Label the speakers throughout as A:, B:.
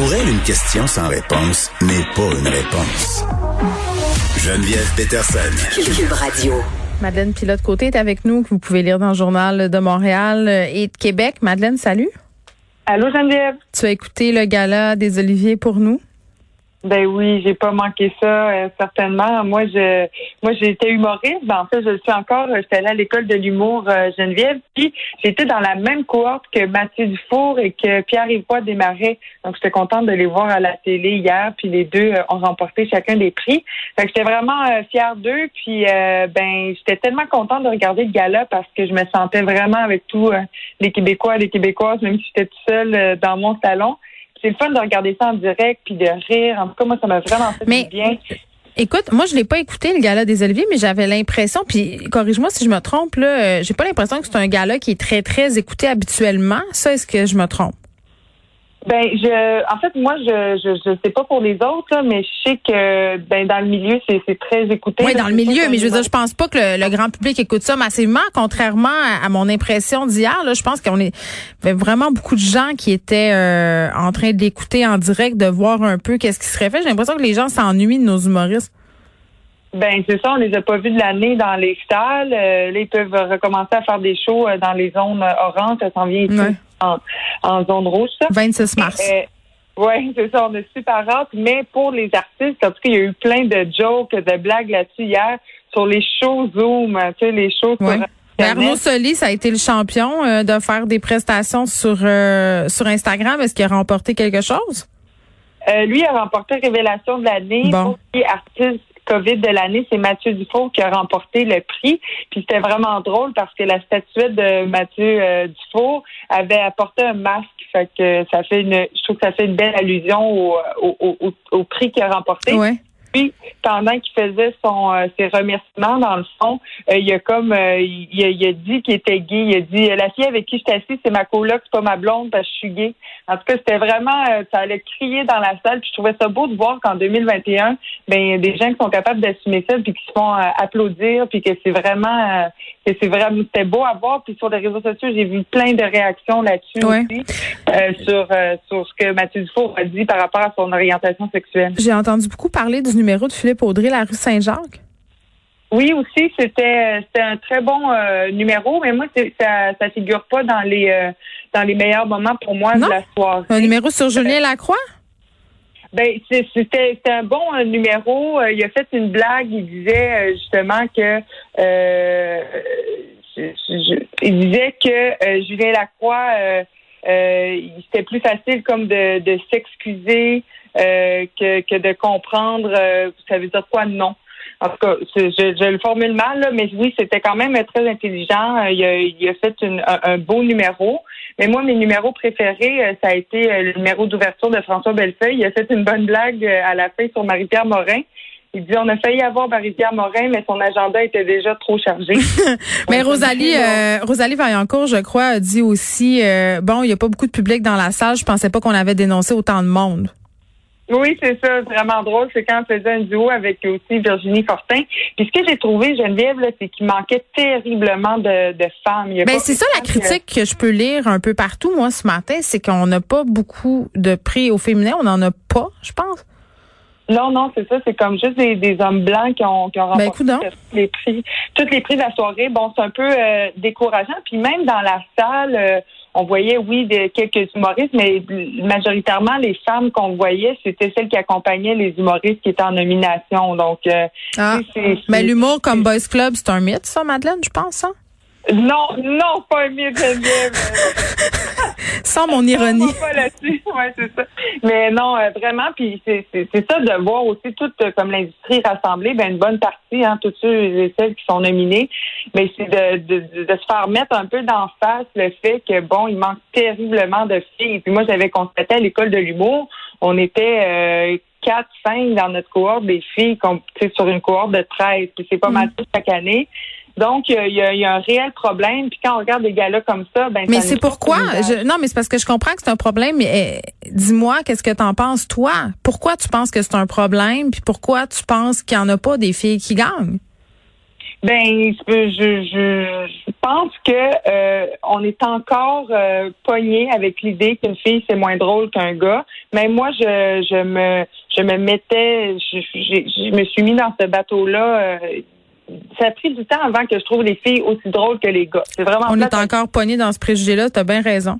A: Pour elle, une question sans réponse n'est pas une réponse. Geneviève Peterson.
B: Cube Radio.
C: Madeleine Pilote-Côté est avec nous, que vous pouvez lire dans le Journal de Montréal et de Québec. Madeleine, salut.
D: Allô Geneviève?
C: Tu as écouté le gala des Oliviers pour nous?
D: Ben oui, j'ai pas manqué ça euh, certainement. Moi, je, moi, j'ai été humoriste. Ben, en fait, je le suis encore. J'étais allée à l'école de l'humour euh, Geneviève. Puis j'étais dans la même cohorte que Mathieu Dufour et que Pierre-Yves Desmarais. Donc, j'étais contente de les voir à la télé hier. Puis les deux euh, ont remporté chacun des prix. Fait que j'étais vraiment fière d'eux. Puis ben, j'étais tellement contente de regarder le gala parce que je me sentais vraiment avec tous les Québécois les Québécoises, même si j'étais toute seule dans mon salon c'est le fun de regarder ça en direct puis de rire. En tout cas, moi, ça m'a vraiment fait du bien.
C: Écoute, moi je l'ai pas écouté le gala des Oliviers, mais j'avais l'impression, puis corrige-moi si je me trompe, là, euh, j'ai pas l'impression que c'est un gala qui est très très écouté habituellement. Ça, est-ce que je me trompe?
D: Ben, je, en fait, moi, je, je, je sais pas pour les autres, mais je sais que, ben, dans le milieu, c'est, c'est très écouté.
C: Oui, dans le milieu, mais je veux dire, je pense pas que le, grand public écoute ça massivement, contrairement à, mon impression d'hier. Là, je pense qu'on est vraiment beaucoup de gens qui étaient euh, en train d'écouter en direct, de voir un peu qu'est-ce qui serait fait. J'ai l'impression que les gens s'ennuient de nos humoristes.
D: Ben c'est ça, on les a pas vus de l'année dans les salles. Euh, là, ils peuvent recommencer à faire des shows euh, dans les zones oranges. Ça s'en vient ici en, zone rouge. Ça.
C: 26 mars.
D: Euh, oui, c'est ça, on est super hâte. Mais pour les artistes, parce qu'il y a eu plein de jokes, de blagues là-dessus hier sur les shows Zoom, tu sais, les shows
C: ouais. Arnaud Soli, ça a été le champion de faire des prestations sur sur Instagram. Est-ce qu'il a remporté quelque chose?
D: lui a remporté Révélation de l'année. Bon. artiste COVID de l'année, c'est Mathieu Dufour qui a remporté le prix. Puis c'était vraiment drôle parce que la statuette de Mathieu euh, avait apporté un masque. Fait que ça fait une, je trouve que ça fait une belle allusion au, prix qu'il a remporté. Puis, pendant qu'il faisait son euh, ses remerciements, dans le fond, euh, il a comme il, a, dit qu'il était gay. Il a dit la fille avec qui je suis assise, c'est ma coloc, c'est pas ma blonde parce que je suis gay. En tout cas, c'était vraiment ça allait crier dans la salle. Puis je trouvais ça beau de voir qu'en 2021, ben des gens qui sont capables d'assumer ça, puis qui se font applaudir, puis que c'est vraiment c'est vraiment c'était beau à voir. Puis sur les réseaux sociaux, j'ai vu plein de réactions là-dessus aussi sur sur ce que Mathieu Dufour a dit par rapport à son orientation sexuelle.
C: J'ai entendu beaucoup parler du numéro de Philippe Audrey, la rue Saint-Jacques?
D: Oui, aussi, c'était un très bon euh, numéro, mais moi, ça ça figure pas dans les euh, dans les meilleurs moments pour moi de la soirée.
C: Un numéro sur Julien Lacroix?
D: Ben, c'était un bon euh, numéro. il a fait une blague. Il disait justement que il disait que Julien Lacroix, c'était plus facile comme de, de s'excuser euh, que, que, de comprendre euh, ça veut dire quoi non. En tout cas, je, je, le formule mal, mais oui, c'était quand même très intelligent. Euh, il a, il a fait une, un, beau numéro. Mais moi, mes numéros préférés, ça a été le numéro d'ouverture de François Bellefeuille. Il a fait une bonne blague à la fin sur Marie-Pierre Morin. Il dit on a failli avoir Marie-Pierre Morin, mais son agenda était déjà trop chargé.
C: mais Rosalie, euh, Rosalie Vaillancourt, je crois, dit aussi bon, il n'y a pas beaucoup de public dans la salle. Je pensais pas qu'on avait dénoncé autant de monde.
D: Oui, c'est ça. Vraiment drôle. C'est quand on faisait un duo avec aussi Virginie Fortin. Puis ce que j'ai trouvé, Geneviève, c'est qu'il manquait terriblement de, de femmes.
C: Ben, c'est ça la critique que... je peux lire un peu partout, moi, ce matin. C'est qu'on n'a pas beaucoup de prix au féminin. On n'en a pas, je pense.
D: Non, non, c'est ça. C'est comme juste des, des, hommes blancs qui ont, qui ont
C: ben,
D: remporté les prix, tous les prix de la soirée. Bon, c'est un peu euh, décourageant. Puis même dans la salle, euh, on voyait, oui, quelques humoristes, mais majoritairement, les femmes qu'on voyait, c'était celles qui accompagnaient les humoristes qui étaient en nomination. Donc, euh,
C: ah. mais l'humour comme Boys Club, c'est un mythe, ça, Madeleine, je pense, hein?
D: Non, non, pas un mythe, Geneviève.
C: Sans mon ironie.
D: Pas là-dessus, ouais, c'est ça. Mais non, euh, vraiment, puis c'est ça de voir aussi toute euh, comme l'industrie rassemblée, ben une bonne partie, hein, tous ceux et celles qui sont nominés, mais c'est de, de, de, se faire mettre un peu d'en face le fait que bon, il manque terriblement de filles. Et puis moi, j'avais constaté à l'école de l'humour, on était euh, quatre, cinq dans notre cohorte des filles, sur une cohorte de 13. Puis c'est pas mal mm. tout chaque année. Donc, il y, a, un réel problème. Puis quand on regarde des gars-là comme ça, ben
C: Mais c'est pourquoi? Non, mais c'est parce que je comprends que c'est un problème. Mais eh, dis-moi, qu'est-ce que t'en penses toi? Pourquoi tu penses que c'est un problème Puis pourquoi tu penses qu'il y en a pas des filles qui gagnent?
D: Ben, je, je, pense que euh, on est encore euh, pogné avec l'idée qu'une fille c'est moins drôle qu'un gars. Mais moi, je, je me je me mettais, je, je, me suis mis dans ce bateau-là. Euh, ça a pris du temps avant que je trouve les filles aussi drôles que les gars. C'est vraiment.
C: On est encore pogné dans ce préjugé-là. T'as bien raison.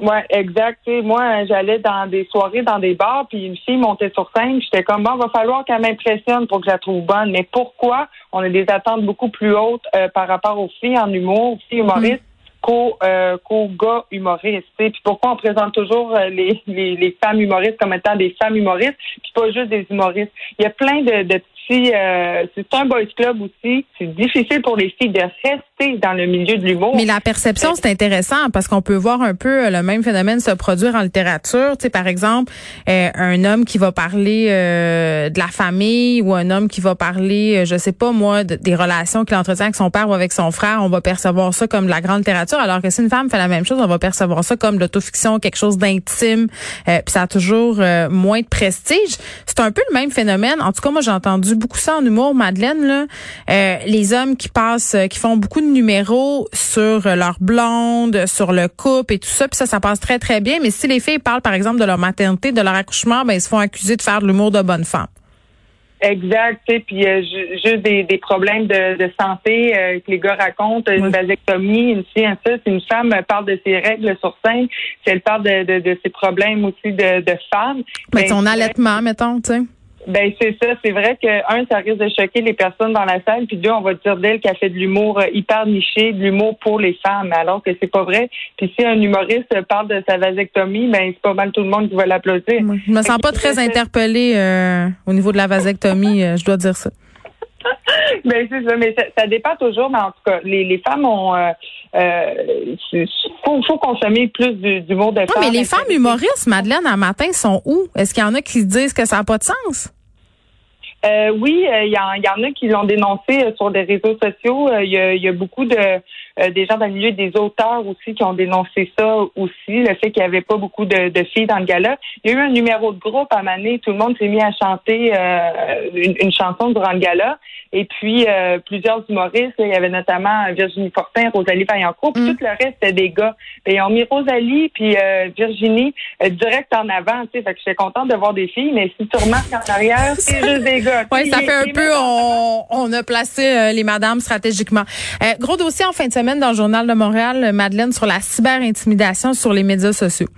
D: Ouais, exact. moi, j'allais dans des soirées, dans des bars, puis une fille montait sur scène, j'étais comme bon, va falloir qu'elle m'impressionne pour que je la trouve bonne. Mais pourquoi? On a des attentes beaucoup plus hautes euh, par rapport aux filles en humour, aux filles humoristes? Mm. Euh, qu'aux gars humoristes. Puis pourquoi on présente toujours euh, les, femmes humoristes comme étant des femmes humoristes, puis pas juste des humoristes? Il y a plein de, de euh, c'est un boys club aussi. C'est difficile pour les filles de rester dans le milieu de l'humour.
C: Mais la perception, c'est intéressant parce qu'on peut voir un peu euh, le même phénomène se produire en littérature. Tu par exemple, un homme qui va parler de la famille ou un homme qui va parler, je sais pas moi, des relations qu'il entretient avec son père ou avec son frère, on va percevoir ça comme de la grande littérature. Alors que si une femme fait la même chose, on va percevoir ça comme l'autofiction, quelque chose d'intime. puis ça a toujours moins de prestige. C'est un peu le même phénomène. En tout cas, moi, j'ai entendu beaucoup ça en humour, Madeleine. Là. Euh, les hommes qui passent, euh, qui font beaucoup de numéros sur euh, leur blonde, sur le couple et tout ça, puis ça, ça passe très très bien. Mais si les filles parlent, par exemple, de leur maternité, de leur accouchement, ben ils se font accuser de faire de l'humour de bonne femme.
D: Exact, puis juste des, problèmes de, santé que les gars racontent, une vasectomie, une ça, si une femme parle de ses règles sur scène, si elle parle de, ses problèmes aussi de, de femme.
C: Mais ben, son allaitement, mettons, tu sais.
D: Ben c'est ça, c'est vrai que un, ça risque de choquer les personnes dans la salle, puis deux, on va dire d'elle qu'elle fait de l'humour euh, hyper niché, de l'humour pour les femmes, alors que c'est pas vrai. Puis si un humoriste parle de sa vasectomie, ben c'est pas mal tout le monde qui va l'applaudir.
C: Je me sens pas très interpellée euh, au niveau de la vasectomie, euh, je dois dire ça.
D: ben c'est ça, mais ça, dépend toujours. Mais en tout cas, les, les femmes ont, euh, faut, faut consommer plus d'humour de femmes.
C: Non, mais les femmes humoristes, Madeleine, un matin, sont où? Est-ce qu'il y en a qui disent que ça n'a pas de sens?
D: Euh, oui, euh, il y, en a qui l'ont dénoncé euh, sur des réseaux sociaux. Il y, a, beaucoup de des gens dans le milieu des auteurs aussi qui ont dénoncé ça aussi, le fait qu'il n'y avait pas beaucoup de, filles dans le gala. Il y a eu un numéro de groupe à Mané, tout le monde s'est mis à chanter une, chanson durant le gala. Et puis plusieurs humoristes, il y avait notamment Virginie Fortin, Rosalie Vaillancourt, puis mm. tout le reste c'était des gars. ils ont mis Rosalie puis Virginie direct en avant, tu sais, fait que j'étais contente de voir des filles, mais si tu remarques en arrière, c'est juste des gars.
C: Oui, ça fait un peu, on, a placé euh, les madames stratégiquement. Euh, gros dossier en fin de semaine dans le Journal de Montréal, Madeleine, sur la cyberintimidation sur les médias sociaux.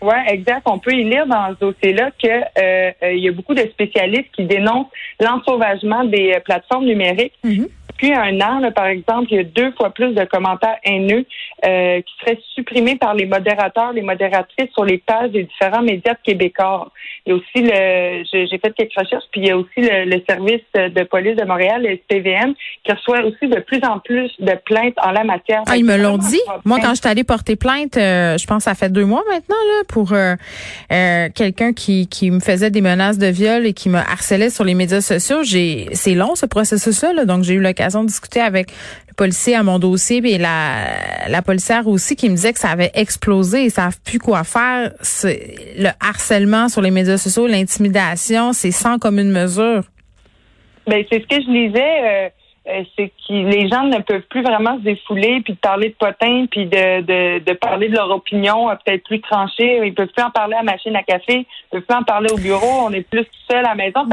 D: Oui, exact. On peut y lire dans ce dossier-là qu'il euh, il y a beaucoup de spécialistes qui dénoncent l'ensauvagement des plateformes numériques. Mm-hmm depuis un an, par exemple, il y a deux fois plus de commentaires haineux euh, qui seraient supprimés par les modérateurs, les modératrices sur les pages des différents médias québécois. Il y a aussi le, j'ai fait quelques recherches, puis il y a aussi le, service de police de Montréal, le SPVM, qui reçoit aussi de plus en plus de plaintes en la matière.
C: Ah, ils me l'ont dit. Moi, quand je suis allée porter plainte, euh, je pense que ça fait deux mois maintenant là, pour euh, quelqu'un qui, qui me faisait des menaces de viol et qui me harcelait sur les médias sociaux. J'ai, c'est long ce processus-là, donc j'ai eu l'occasion de discuter avec le policier à mon dossier et la, la policière aussi qui me disait que ça avait explosé. Ils savent plus quoi faire. Le harcèlement sur les médias sociaux, l'intimidation, c'est sans commune mesure.
D: Ben, c'est ce que je lisais. Euh, euh, c'est que les gens ne peuvent plus vraiment se défouler puis de parler de potins puis de, de, parler de leur opinion euh, peut-être plus tranchée. Ils peuvent plus en parler à la machine à café, ils peuvent plus en parler au bureau. On est plus seul à la maison.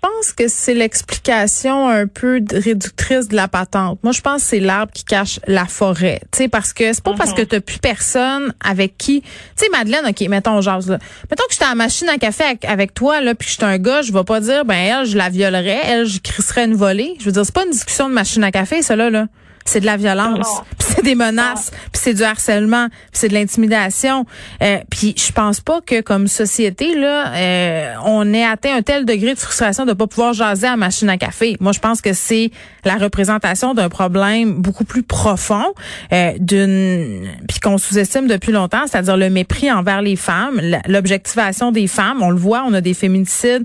C: Pense que c'est l'explication un peu réductrice de la patente. Moi, je pense que c'est l'arbre qui cache la forêt. Tu sais, parce que c'est pas parce que mhm. t'as plus personne avec qui. Tu sais, Madeleine, ok, mettons jase là. Mettons que j'étais à la machine à café avec, toi là, puis que j'étais un gars, je vais pas dire ben elle, je la violerais, elle, je crisserais une volée. Je veux dire, c'est pas une discussion de machine à café, ça là là c'est de la violence, puis c'est des menaces, puis c'est du harcèlement, puis c'est de l'intimidation. Euh, puis je pense pas que comme société là, euh, on ait atteint un tel degré de frustration de pas pouvoir jaser à la machine à café. Moi, je pense que c'est la représentation d'un problème beaucoup plus profond, euh, d'une puis qu'on sous-estime depuis longtemps, c'est-à-dire le mépris envers les femmes, l'objectivation des femmes. On le voit, on a des féminicides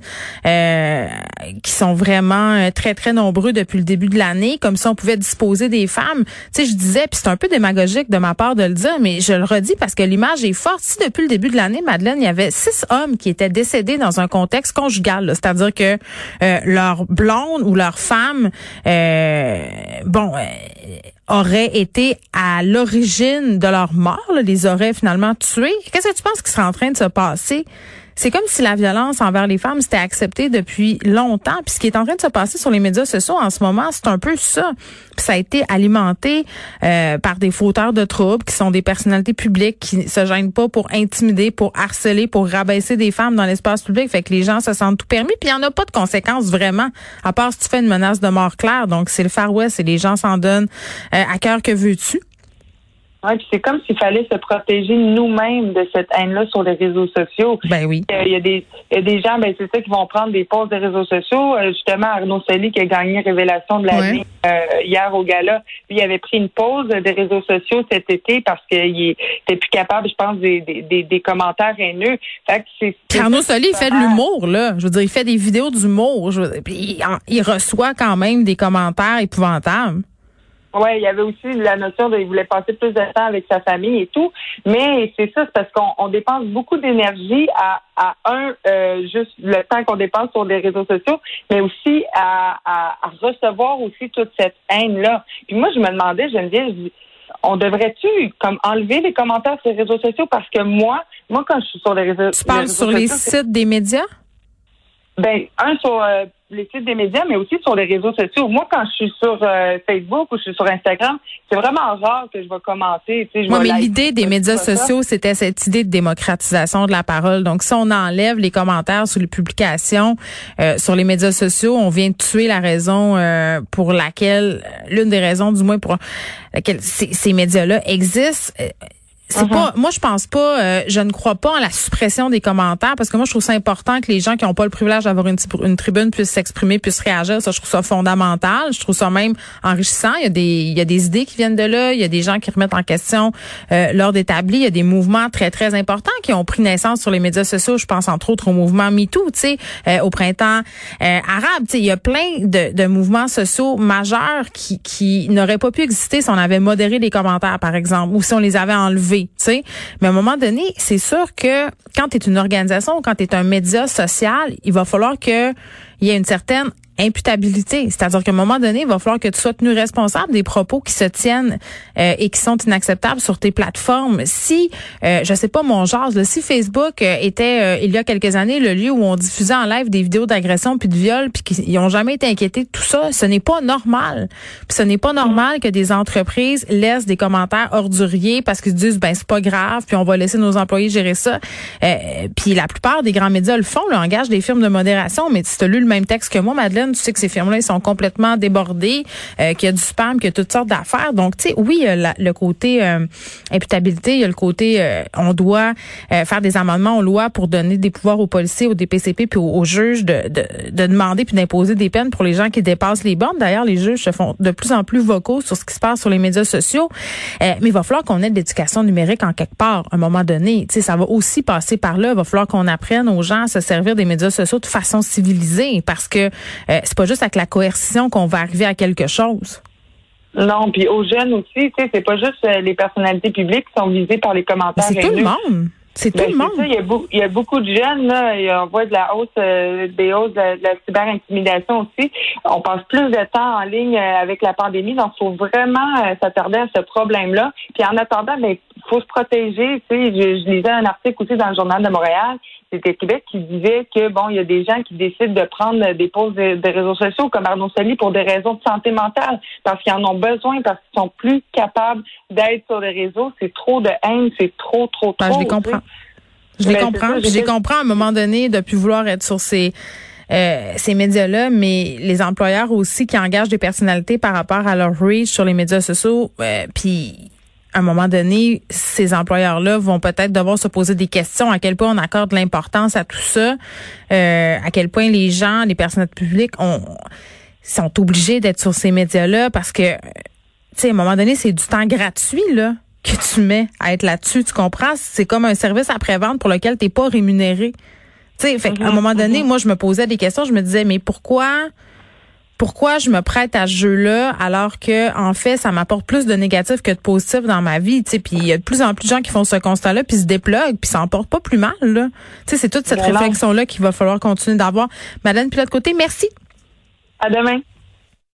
C: qui sont vraiment très très nombreux depuis le début de l'année, comme si on pouvait disposer des Tu sais, je disais, puis c'est un peu démagogique de ma part de le dire, mais je le redis parce que l'image est forte. Si depuis le début de l'année, Madeleine, il y avait six hommes qui étaient décédés dans un contexte conjugal, c'est-à-dire que euh, leur blonde ou leur femme, euh, bon, euh, aurait été à l'origine de leur mort, les aurait finalement tués. Qu'est-ce que tu penses qui serait en train de se passer? C'est comme si la violence envers les femmes c'était accepté depuis longtemps. Puis ce qui est en train de se passer sur les médias sociaux en ce moment, c'est un peu ça. Puis ça a été alimenté euh, par des fauteurs de troubles qui sont des personnalités publiques qui se gênent pas pour intimider, pour harceler, pour rabaisser des femmes dans l'espace public. Fait que les gens se sentent tout permis. Puis il n'y en a pas de conséquences vraiment, à part si tu fais une menace de mort claire. Donc c'est le Far West et les gens s'en donnent euh, à cœur que veux-tu.
D: Ouais, c'est comme s'il fallait se protéger nous-mêmes de cette haine-là sur les réseaux sociaux.
C: Ben oui.
D: Il y a des, y a des gens, ben c'est ça, qui vont prendre des pauses des réseaux sociaux. Euh, justement, Arnaud Soli qui a gagné Révélation de la vie euh, hier au gala, lui il avait pris une pause des réseaux sociaux cet été parce qu'il était plus capable, je pense, des, des, des, commentaires haineux.
C: Fait que c'est, Arnaud Soli, il fait de l'humour, là. Je veux dire, il fait des vidéos d'humour. Puis il reçoit quand même des commentaires épouvantables.
D: Oui, il y avait aussi la notion de il voulait passer plus de temps avec sa famille et tout. Mais c'est ça, c'est parce qu'on dépense beaucoup d'énergie à, à un, euh, juste le temps qu'on dépense sur des réseaux sociaux, mais aussi à, à, recevoir aussi toute cette haine-là. Puis moi, je me demandais, Geneviève, je on devrait-tu comme enlever les commentaires sur les réseaux sociaux? Parce que moi, moi quand je suis sur les réseaux,
C: tu parles sur les sites des médias?
D: Ben, un sur euh, les sites des médias, mais aussi sur les réseaux sociaux. Moi, quand je suis sur euh, Facebook ou je suis sur Instagram, c'est vraiment rare que je vais commenter. Tu sais,
C: mais l'idée des médias sociaux, c'était cette idée de démocratisation de la parole. Donc, si on enlève les commentaires sur les publications euh, sur les médias sociaux, on vient de tuer la raison pour laquelle, l'une des raisons du moins pour laquelle ces, ces médias-là existent c'est uh-huh. pas moi je pense pas euh, je ne crois pas en la suppression des commentaires parce que moi je trouve ça important que les gens qui n'ont pas le privilège d'avoir une, une tribune puissent s'exprimer puissent réagir. Ça je trouve ça fondamental. Je trouve ça même enrichissant. Il y a des il y a des idées qui viennent de là. Il y a des gens qui remettent en question euh, l'ordre établi. Il y a des mouvements très très importants qui ont pris naissance sur les médias sociaux. Je pense entre autres au mouvement MeToo tu sais euh, au printemps euh, arabe. Tu sais il y a plein de, de mouvements sociaux majeurs qui qui n'auraient pas pu exister si on avait modéré les commentaires par exemple ou si on les avait enlevés Mais à un moment donné, c'est sûr que quand tu es une organisation quand tu es un média social, il va falloir que il y ait une certaine imputabilité. C'est-à-dire qu'à un moment donné, il va falloir que tu sois tenu responsable des propos qui se tiennent euh, et qui sont inacceptables sur tes plateformes. Si, euh, je sais pas mon genre, si Facebook euh, était, euh, il y a quelques années, le lieu où on diffusait en live des vidéos d'agression puis de viol, puis qu'ils ont jamais été inquiétés de tout ça, ce n'est pas normal. Puis ce n'est pas normal que des entreprises laissent des commentaires orduriers parce qu'ils disent, ben c'est pas grave, puis on va laisser nos employés gérer ça. puis la plupart des grands médias le font, le engagent des firmes de modération, mais si tu as lu le même texte que moi, Madeleine, tu sais que ces firmes-là, ils sont complètement débordés, euh, qu'il y a du spam, qu'il y a toutes sortes d'affaires. Donc, tu sais, oui, il y a le côté euh, imputabilité, il y a le côté euh, on doit euh, faire des amendements aux lois pour donner des pouvoirs aux policiers, aux DPCP puis aux, juges de, de, de demander puis d'imposer des peines pour les gens qui dépassent les bornes. D'ailleurs, les juges se font de plus en plus vocaux sur ce qui se passe sur les médias sociaux. mais il va falloir qu'on ait de l'éducation numérique en quelque part, à un moment donné. Tu sais, ça va aussi passer par là. Il va falloir qu'on apprenne aux gens à se servir des médias sociaux de façon civilisée parce que euh, c'est pas juste avec la coercition qu'on va arriver à quelque chose.
D: Non, puis aux jeunes aussi, tu sais, c'est pas juste euh, les personnalités publiques qui sont visées par les commentaires.
C: C'est tout le monde. C'est tout ben, le monde.
D: il, y a il y a beaucoup de jeunes, là, on voit de la hausse, euh, des hausses de, la cyber-intimidation aussi. On passe plus de temps en ligne avec la pandémie, donc il faut vraiment s'attarder à ce problème-là. Puis en attendant, ben, faut se protéger. Tu sais, je, je lisais un article aussi dans le Journal de Montréal c'était Québec qui disait que bon, il y a des gens qui décident de prendre des pauses de, réseaux sociaux comme Arnaud Sali pour des raisons de santé mentale, parce qu'ils en ont besoin, parce qu'ils sont plus capables d'être sur les réseaux. C'est trop de haine, c'est trop, trop, trop.
C: je les comprends. Je les comprends. Je les comprends à un moment donné de plus vouloir être sur ces euh, ces médias-là, mais les employeurs aussi qui engagent des personnalités par rapport à leur reach sur les médias sociaux, euh, puis à un moment donné, ces employeurs-là vont peut-être devoir se poser des questions à quel point on accorde l'importance à tout ça, euh, à quel point les gens, les personnels publics ont, sont obligés d'être sur ces médias-là parce que, tu sais, à un moment donné, c'est du temps gratuit, là que tu mets à être là-dessus, tu comprends? C'est comme un service après-vente pour lequel tu n'es pas rémunéré. Tu sais, fait à un mm-hmm, moment donné, mm-hmm. moi, je me posais des questions, je me disais, mais pourquoi pourquoi je me prête à ce jeu-là alors que en fait ça m'apporte plus de négatif que de positif dans ma vie tu sais. Puis il y a de plus en plus de gens qui font ce constat-là puis se dépluguent puis ça en porte pas plus mal là. Tu sais c'est toute cette réflexion là qu'il va falloir continuer d'avoir. Madeleine Pilote côté merci.
D: À demain